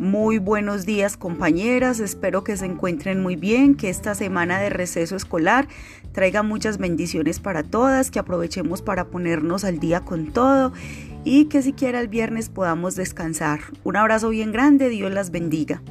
Muy buenos días compañeras, espero que se encuentren muy bien, que esta semana de receso escolar traiga muchas bendiciones para todas, que aprovechemos para ponernos al día con todo y que siquiera el viernes podamos descansar. Un abrazo bien grande, Dios las bendiga.